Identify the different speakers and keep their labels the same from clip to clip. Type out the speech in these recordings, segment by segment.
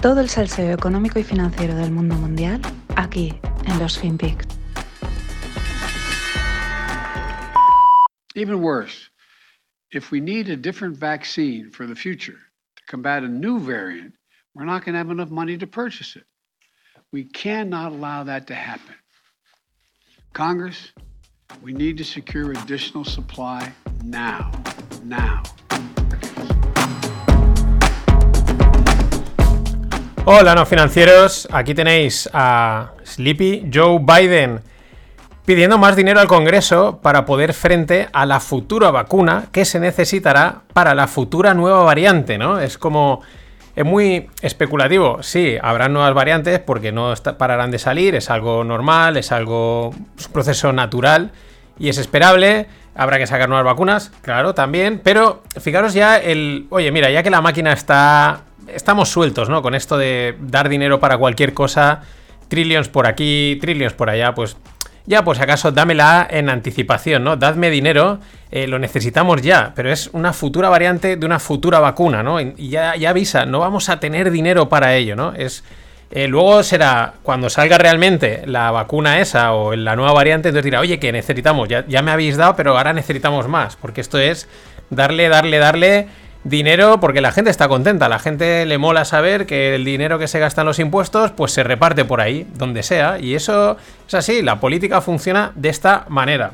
Speaker 1: Todo el salseo económico y financiero del mundo mundial aquí en los FinPix.
Speaker 2: Even worse, if we need a different vaccine for the future to combat a new variant, we're not going to have enough money to purchase it. We cannot allow that to happen. Congress, we need to secure additional supply now. Now.
Speaker 3: Hola, no financieros. Aquí tenéis a Sleepy Joe Biden pidiendo más dinero al Congreso para poder frente a la futura vacuna que se necesitará para la futura nueva variante, ¿no? Es como es muy especulativo. Sí, habrá nuevas variantes porque no pararán de salir, es algo normal, es algo un proceso natural y es esperable. Habrá que sacar nuevas vacunas, claro, también, pero fijaros ya el, oye, mira, ya que la máquina está estamos sueltos, ¿no? Con esto de dar dinero para cualquier cosa, trillions por aquí, trillions por allá, pues ya, pues acaso dámela en anticipación, ¿no? Dadme dinero, eh, lo necesitamos ya, pero es una futura variante de una futura vacuna, ¿no? Y ya, ya avisa, no vamos a tener dinero para ello, ¿no? Es. Eh, luego será cuando salga realmente la vacuna esa o la nueva variante, entonces dirá, oye, que necesitamos, ya, ya me habéis dado, pero ahora necesitamos más, porque esto es darle, darle, darle dinero porque la gente está contenta, la gente le mola saber que el dinero que se gasta en los impuestos pues se reparte por ahí, donde sea, y eso es así, la política funciona de esta manera.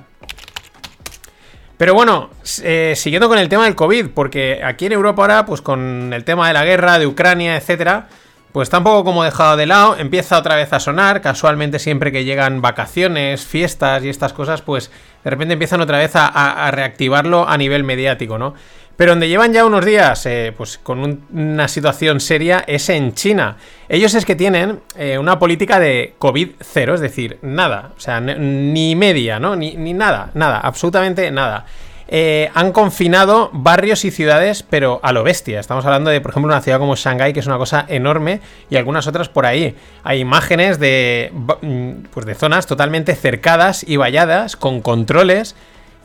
Speaker 3: Pero bueno, eh, siguiendo con el tema del COVID, porque aquí en Europa ahora, pues con el tema de la guerra, de Ucrania, etcétera, pues tampoco como dejado de lado, empieza otra vez a sonar, casualmente siempre que llegan vacaciones, fiestas y estas cosas, pues de repente empiezan otra vez a reactivarlo a nivel mediático, ¿no? Pero donde llevan ya unos días eh, pues con una situación seria es en China. Ellos es que tienen eh, una política de COVID cero, es decir, nada, o sea, ni media, ¿no? Ni, nada, nada, absolutamente nada. Eh, han confinado barrios y ciudades, pero a lo bestia. Estamos hablando de, por ejemplo, una ciudad como Shanghái, que es una cosa enorme, y algunas otras por ahí. Hay imágenes de, mm, pues de zonas totalmente cercadas y valladas, con controles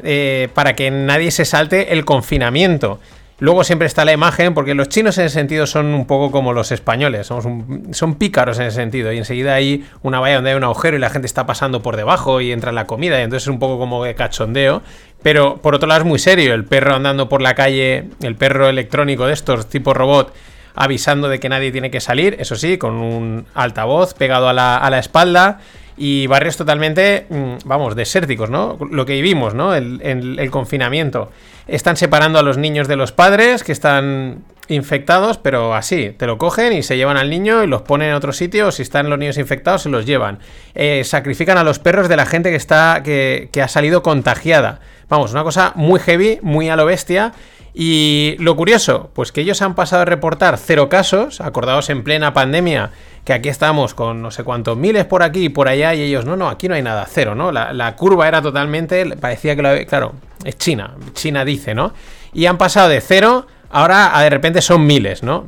Speaker 3: eh, para que nadie se salte el confinamiento. Luego siempre está la imagen, porque los chinos en ese sentido son un poco como los españoles, son pícaros en ese sentido, y enseguida hay una valla donde hay un agujero y la gente está pasando por debajo y entra en la comida, y entonces es un poco como de cachondeo. Pero por otro lado es muy serio, el perro andando por la calle, el perro electrónico de estos, tipo robot, avisando de que nadie tiene que salir, eso sí, con un altavoz pegado a la, a la espalda y barrios totalmente, mm, vamos, desérticos, ¿no? Lo que vivimos, ¿no? El, confinamiento. Están separando a los niños de los padres que están infectados, pero así, te lo cogen y se llevan al niño y los ponen en otro sitio, si están los niños infectados, se los llevan. Eh, sacrifican a los perros de la gente que está, que, que ha salido contagiada. Vamos, una cosa muy heavy, muy a lo bestia. Y lo curioso, pues que ellos han pasado a reportar cero casos, acordados en plena pandemia, que aquí estamos con no sé cuántos miles por aquí y por allá, y ellos, no, no, aquí no hay nada, cero, ¿no? La, curva era totalmente, parecía que lo había, claro, es China, China dice, ¿no? Y han pasado de cero, ahora de repente son miles, ¿no?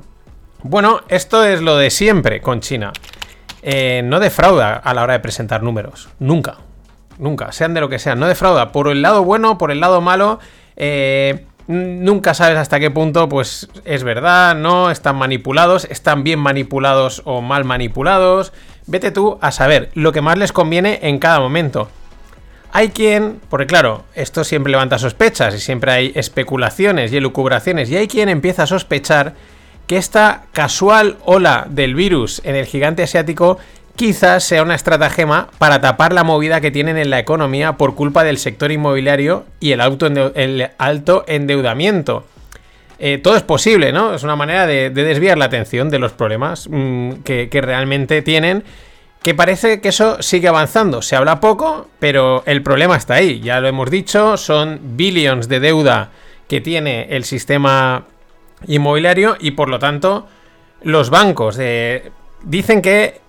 Speaker 3: Bueno, esto es lo de siempre con China. Eh, no defrauda a la hora de presentar números, nunca, nunca, sean de lo que sean, no defrauda, por el lado bueno, por el lado malo, eh nunca sabes hasta qué punto pues es verdad, no, están manipulados, están bien manipulados o mal manipulados. Vete tú a saber lo que más les conviene en cada momento. Hay quien, porque claro, esto siempre levanta sospechas y siempre hay especulaciones y elucubraciones, y hay quien empieza a sospechar que esta casual ola del virus en el gigante asiático quizás sea una estratagema para tapar la movida que tienen en la economía por culpa del sector inmobiliario y el, alto endeudamiento. Eh, todo es posible, ¿no? Es una manera de, desviar la atención de los problemas mm, que, realmente tienen. Que parece que eso sigue avanzando. Se habla poco, pero el problema está ahí. Ya lo hemos dicho, son billions de deuda que tiene el sistema inmobiliario y por lo tanto los bancos dicen que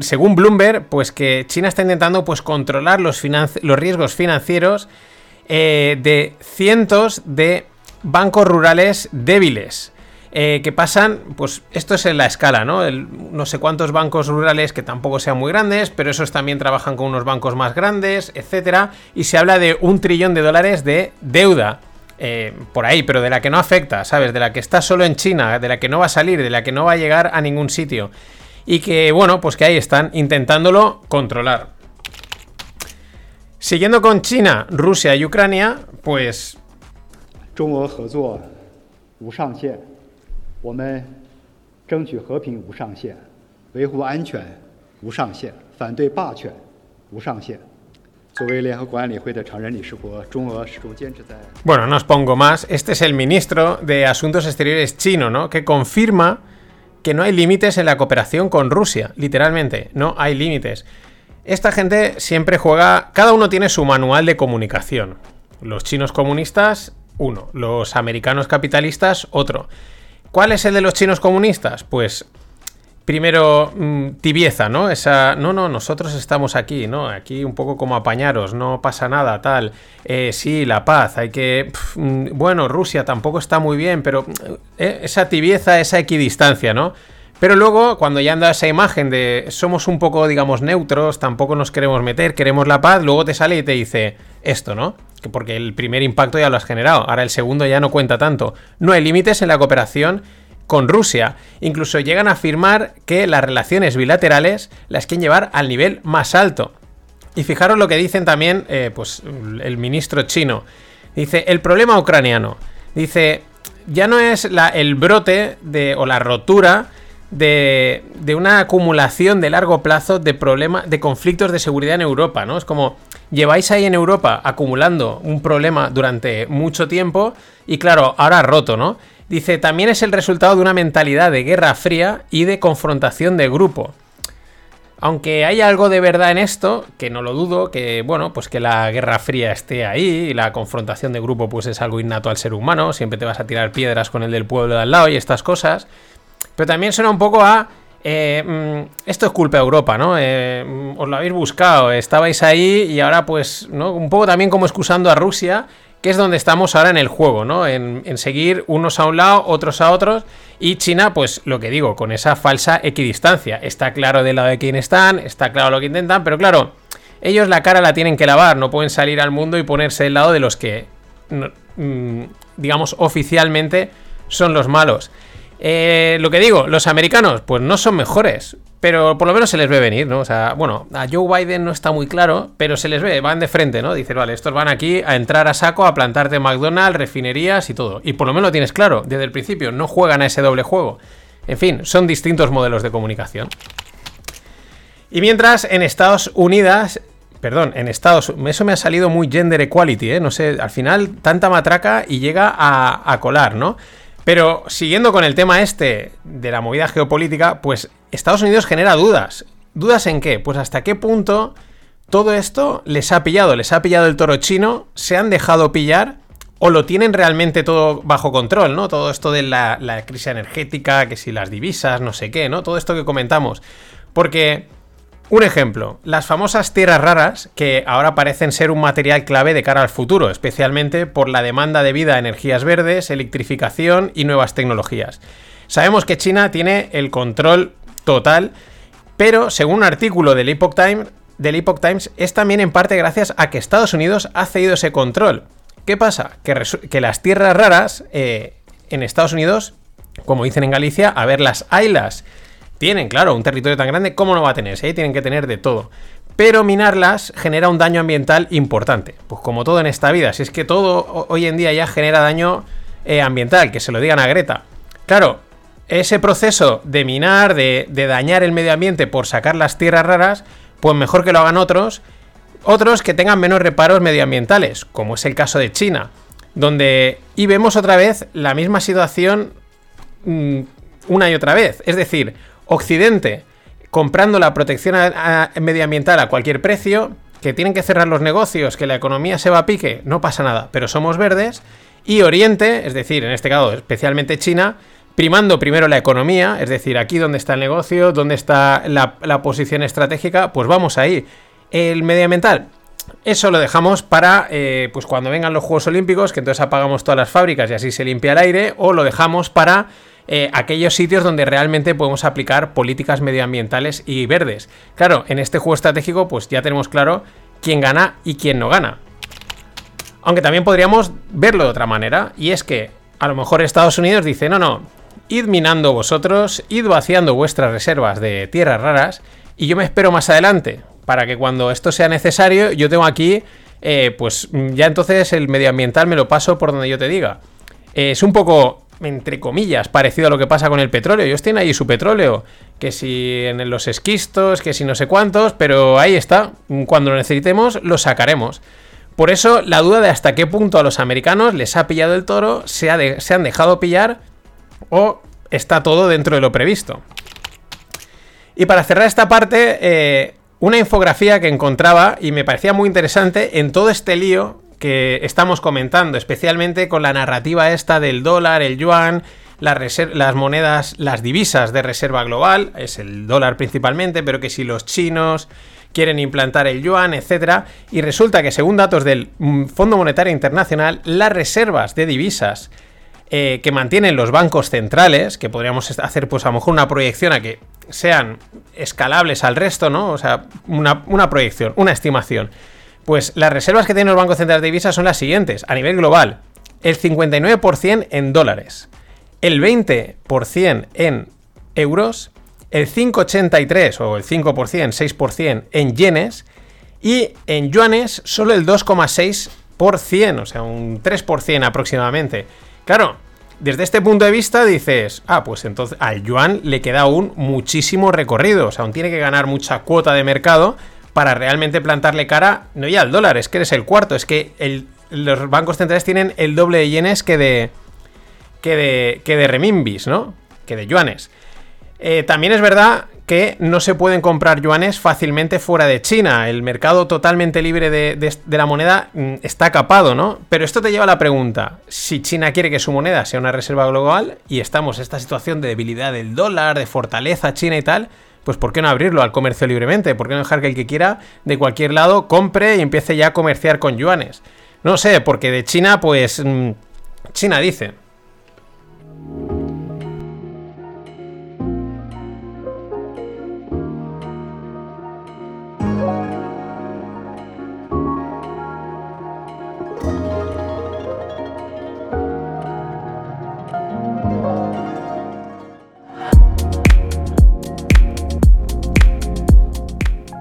Speaker 3: según Bloomberg, pues que China está intentando pues, controlar los, los riesgos financieros eh, de cientos de bancos rurales débiles. Eh, que pasan, pues esto es en la escala, ¿no? no sé cuántos bancos rurales que tampoco sean muy grandes, pero esos también trabajan con unos bancos más grandes, etcétera, y se habla de un trillón de dólares de deuda eh, por ahí, pero de la que no afecta, ¿sabes? De la que está solo en China, de la que no va a salir, de la que no va a llegar a ningún sitio. Y que, bueno, pues que ahí están intentándolo controlar. Siguiendo con China, Rusia y Ucrania, pues... Bueno, no os pongo más. Este es el ministro de Asuntos Exteriores chino, ¿no? Que confirma que no hay límites en la cooperación con Rusia. Literalmente, no hay límites. Esta gente siempre juega. Cada uno tiene su manual de comunicación. Los chinos comunistas, uno. Los americanos capitalistas, otro. ¿Cuál es el de los chinos comunistas? Pues primero mm, tibieza, ¿no? Esa, no, no, nosotros estamos aquí, ¿no? Aquí un poco como apañaros, no pasa nada, tal. Eh, sí, la paz, hay que... Mm, bueno, Rusia tampoco está muy bien, pero eh, esa tibieza, esa equidistancia, ¿no? Pero luego, cuando ya anda esa imagen de somos un poco, digamos, neutros, tampoco nos queremos meter, queremos la paz, luego te sale y te dice esto, ¿no? Que porque el primer impacto ya lo has generado, ahora el segundo ya no cuenta tanto. No hay límites en la cooperación con Rusia. Incluso llegan a afirmar que las relaciones bilaterales las quieren llevar al nivel más alto. Y fijaros lo que dicen también eh, pues, el ministro chino. Dice, el problema ucraniano. Dice, ya no es el brote de, o la rotura de, de, una acumulación de largo plazo de problemas, de conflictos de seguridad en Europa, ¿no? Es como, lleváis ahí en Europa acumulando un problema durante mucho tiempo y claro, ahora roto, ¿no? Dice, también es el resultado de una mentalidad de guerra fría y de confrontación de grupo. Aunque hay algo de verdad en esto, que no lo dudo, que bueno, pues que la guerra fría esté ahí y la confrontación de grupo pues es algo innato al ser humano, siempre te vas a tirar piedras con el del pueblo de al lado y estas cosas. Pero también suena un poco a... Eh, mm, esto es culpa de Europa, ¿no? Eh, mm, os lo habéis buscado, estabais ahí y ahora pues, ¿no? Un poco también como excusando a Rusia que es donde estamos ahora en el juego, ¿no? En, seguir unos a un lado, otros a otros. Y China, pues lo que digo, con esa falsa equidistancia. Está claro del lado de quién están, está claro lo que intentan, pero claro, ellos la cara la tienen que lavar, no pueden salir al mundo y ponerse del lado de los que, mm, digamos, oficialmente son los malos. Eh, lo que digo, los americanos, pues no son mejores, pero por lo menos se les ve venir, ¿no? O sea, bueno, a Joe Biden no está muy claro, pero se les ve, van de frente, ¿no? Dice, vale, estos van aquí a entrar a saco, a plantarte McDonald's, refinerías y todo. Y por lo menos lo tienes claro, desde el principio, no juegan a ese doble juego. En fin, son distintos modelos de comunicación. Y mientras en Estados Unidos, perdón, en Estados eso me ha salido muy gender equality, ¿eh? No sé, al final tanta matraca y llega a colar, ¿no? Pero siguiendo con el tema este de la movida geopolítica, pues Estados Unidos genera dudas. ¿Dudas en qué? Pues hasta qué punto todo esto les ha pillado, les ha pillado el toro chino, se han dejado pillar o lo tienen realmente todo bajo control, ¿no? Todo esto de la, la crisis energética, que si las divisas, no sé qué, ¿no? Todo esto que comentamos. Porque un ejemplo, las famosas tierras raras, que ahora parecen ser un material clave de cara al futuro, especialmente por la demanda debida a energías verdes, electrificación y nuevas tecnologías. Sabemos que China tiene el control total, pero según un artículo del Epoch, Times, es también en parte gracias a que Estados Unidos ha cedido ese control. ¿Qué pasa? Que, las tierras raras eh, en Estados Unidos, como dicen en Galicia, a ver, las ailas tienen, claro, un territorio tan grande, ¿cómo no va a tener? Si tienen que tener de todo. Pero minarlas genera un daño ambiental importante. Pues como todo en esta vida, si es que todo hoy en día ya genera daño eh, ambiental, que se lo digan a Greta. Claro, ese proceso de minar, de, de dañar el medio ambiente por sacar las tierras raras, pues mejor que lo hagan otros, otros que tengan menos reparos medioambientales, como es el caso de China, donde y vemos otra vez la misma situación mm, una y otra vez, es decir, Occidente comprando la protección medioambiental a cualquier precio, que tienen que cerrar los negocios, que la economía se va a pique, no pasa nada, pero somos verdes. Y Oriente, es decir, en este caso especialmente China, primando primero la economía, es decir, aquí donde está el negocio, donde está la, posición estratégica, pues vamos ahí. El medioambiental, eso lo dejamos para eh, pues cuando vengan los Juegos Olímpicos, que entonces apagamos todas las fábricas y así se limpia el aire, o lo dejamos para eh, aquellos sitios donde realmente podemos aplicar políticas medioambientales y verdes. Claro, en este juego estratégico pues ya tenemos claro quién gana y quién no gana. Aunque también podríamos verlo de otra manera, y es que a lo mejor Estados Unidos dice, no, no, id minando vosotros, id vaciando vuestras reservas de tierras raras, y yo me espero más adelante, para que cuando esto sea necesario, yo tengo aquí, eh, pues ya entonces el medioambiental me lo paso por donde yo te diga. Eh, es un poco entre comillas, parecido a lo que pasa con el petróleo. Ellos tienen ahí su petróleo, que si en los esquistos, que si no sé cuántos, pero ahí está. Cuando lo necesitemos, lo sacaremos. Por eso, la duda de hasta qué punto a los americanos les ha pillado el toro, se, han dejado pillar o está todo dentro de lo previsto. Y para cerrar esta parte, eh, una infografía que encontraba y me parecía muy interesante en todo este lío que estamos comentando, especialmente con la narrativa esta del dólar, el yuan, las, las, monedas, las divisas de reserva global, es el dólar principalmente, pero que si los chinos quieren implantar el yuan, etcétera, y resulta que según datos del mm, Fondo Monetario Internacional, las reservas de divisas eh, que mantienen los bancos centrales, que podríamos hacer pues a lo mejor una proyección a que sean escalables al resto, ¿no? O sea, una, una proyección, una estimación pues las reservas que tienen los bancos centrales de divisas son las siguientes, a nivel global. El 59% en dólares, el 20% en euros, el 5,83 o el 5%, 6% en yenes y en yuanes solo el 2,6%, o sea, un 3% aproximadamente. Claro, desde este punto de vista dices, ah, pues entonces al yuan le queda aún muchísimo recorrido, o sea, aún tiene que ganar mucha cuota de mercado para realmente plantarle cara, no ya al dólar, es que eres el cuarto, es que los bancos centrales tienen el doble de yenes que de, que de, que de remimbis, ¿no? Que de yuanes. Eh, también es verdad que no se pueden comprar yuanes fácilmente fuera de China. El mercado totalmente libre de, de, la moneda mm, está capado, ¿no? Pero esto te lleva a la pregunta, si China quiere que su moneda sea una reserva global y estamos en esta situación de debilidad del dólar, de fortaleza china y tal, pues ¿por qué no abrirlo al comercio libremente? ¿Por qué no dejar que el que quiera de cualquier lado compre y empiece ya a comerciar con yuanes? No sé, porque de China, pues... Mm, China dice.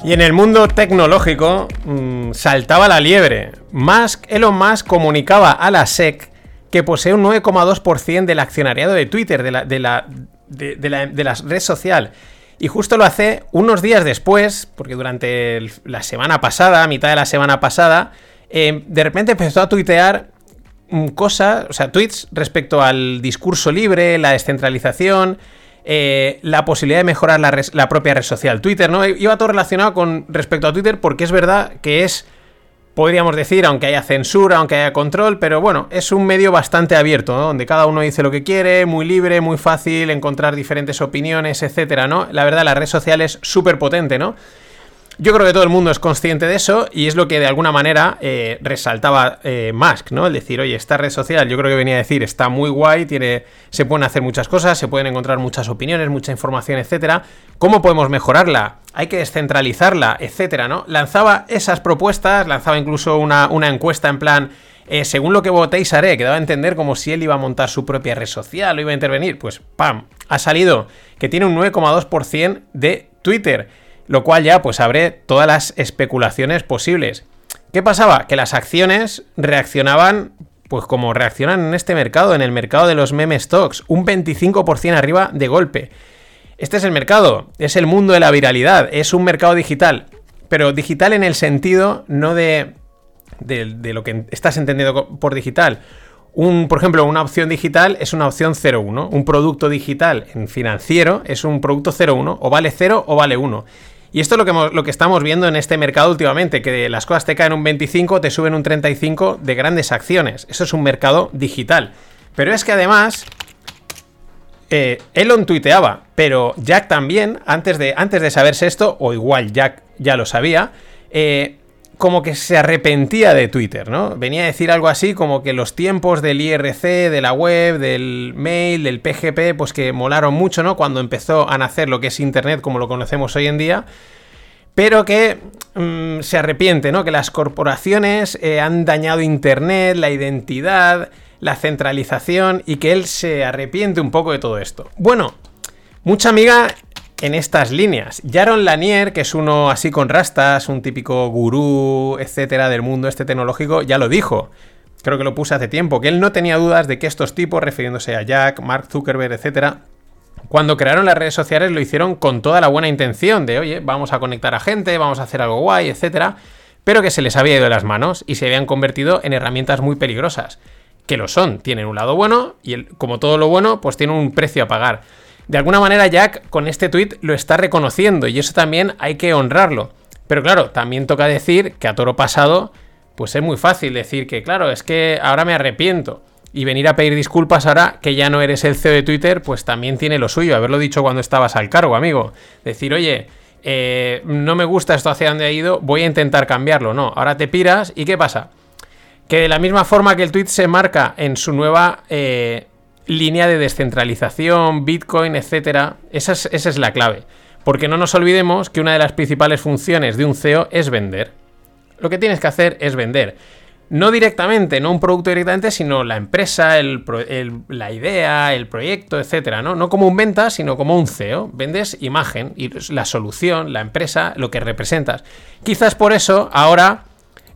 Speaker 3: Y en el mundo tecnológico mm, saltaba la liebre. Musk, Elon Musk comunicaba a la SEC que posee un 9,2% del accionariado de Twitter, de la, de, la, de, la, red social. Y justo lo hace unos días después, porque durante la semana pasada, mitad de la semana pasada, eh, de repente empezó a tuitear mm, cosas, o sea, tweets respecto al discurso libre, la descentralización, eh, la posibilidad de mejorar la, propia red social Twitter, ¿no? Iba todo relacionado con respecto a Twitter porque es verdad que es, podríamos decir, aunque haya censura, aunque haya control, pero bueno, es un medio bastante abierto, ¿no? Donde cada uno dice lo que quiere, muy libre, muy fácil encontrar diferentes opiniones, etcétera, ¿no? La verdad, la red social es súper potente, ¿no? Yo creo que todo el mundo es consciente de eso y es lo que de alguna manera eh, resaltaba eh, Musk, ¿no? El decir, oye, esta red social, yo creo que venía a decir, está muy guay, tiene, se pueden hacer muchas cosas, se pueden encontrar muchas opiniones, mucha información, etcétera. ¿Cómo podemos mejorarla? Hay que descentralizarla, etcétera, ¿no? Lanzaba esas propuestas, lanzaba incluso una, encuesta en plan, eh, según lo que votéis haré, que daba a entender como si él iba a montar su propia red social o iba a intervenir. Pues, ¡pam! Ha salido que tiene un 9,2% de Twitter lo cual ya pues abre todas las especulaciones posibles. ¿Qué pasaba? Que las acciones reaccionaban pues como reaccionan en este mercado, en el mercado de los meme stocks, un 25% arriba de golpe. Este es el mercado, es el mundo de la viralidad, es un mercado digital, pero digital en el sentido no de, de, lo que estás entendiendo por digital. Un, por ejemplo, una opción digital es una opción 0,1. Un producto digital en financiero es un producto 0,1. O vale 0 o vale 1. Y esto es lo que, lo que estamos viendo en este mercado últimamente, que las cosas te caen un 25, te suben un 35 de grandes acciones. Eso es un mercado digital. Pero es que además, eh, Elon tuiteaba, pero Jack también, antes de, antes de saberse esto, o igual Jack ya lo sabía, eh, como que se arrepentía de Twitter, ¿no? Venía a decir algo así como que los tiempos del IRC, de la web, del mail, del PGP, pues que molaron mucho, ¿no? Cuando empezó a nacer lo que es Internet como lo conocemos hoy en día. pero que mm, se arrepiente, ¿no? Que las corporaciones eh, han dañado Internet, la identidad, la centralización y que él se arrepiente un poco de todo esto. Bueno, mucha amiga en estas líneas. Jaron Lanier, que es uno así con rastas, un típico gurú, etcétera, del mundo este tecnológico, ya lo dijo. Creo que lo puse hace tiempo, que él no tenía dudas de que estos tipos, refiriéndose a Jack, Mark Zuckerberg, etcétera, cuando crearon las redes sociales lo hicieron con toda la buena intención de, oye, vamos a conectar a gente, vamos a hacer algo guay, etcétera, pero que se les había ido de las manos y se habían convertido en herramientas muy peligrosas. Que lo son, tienen un lado bueno y como todo lo bueno, pues tiene un precio a pagar. De alguna manera Jack con este tweet lo está reconociendo y eso también hay que honrarlo. Pero claro, también toca decir que a toro pasado, pues es muy fácil decir que, claro, es que ahora me arrepiento y venir a pedir disculpas ahora que ya no eres el CEO de Twitter, pues también tiene lo suyo. Haberlo dicho cuando estabas al cargo, amigo. Decir, oye, eh, no me gusta esto hacia dónde ha ido, voy a intentar cambiarlo. No, ahora te piras y ¿qué pasa? Que de la misma forma que el tweet se marca en su nueva eh, línea de descentralización, Bitcoin, etcétera, esa es, la clave. Porque no nos olvidemos que una de las principales funciones de un CEO es vender. Lo que tienes que hacer es vender no directamente, no un producto directamente, sino la empresa, la idea, el proyecto, etcétera, ¿no? No como un venta, sino como un CEO. Vendes imagen y la solución, la empresa, lo que representas. Quizás por eso ahora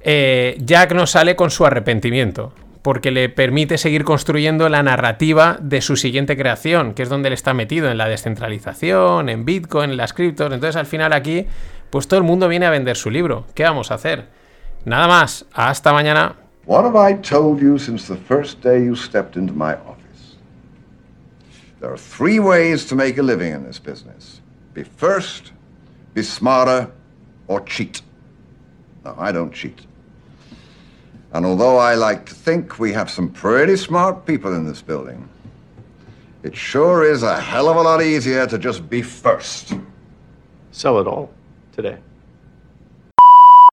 Speaker 3: eh, Jack no sale con su arrepentimiento. Porque le permite seguir construyendo la narrativa de su siguiente creación, que es donde él está metido, en la descentralización, en Bitcoin, en las criptos. Entonces, al final, aquí, pues todo el mundo viene a vender su libro. ¿Qué vamos a hacer? Nada más. Hasta mañana.
Speaker 4: What have I told you since the first day you stepped into my office? There are three ways to make a living in this business be first, be smarter, or cheat. No, I don't cheat. And although I like to think we have some pretty smart people in this building, it sure is a hell of a lot easier to just be first.
Speaker 5: Sell it all today.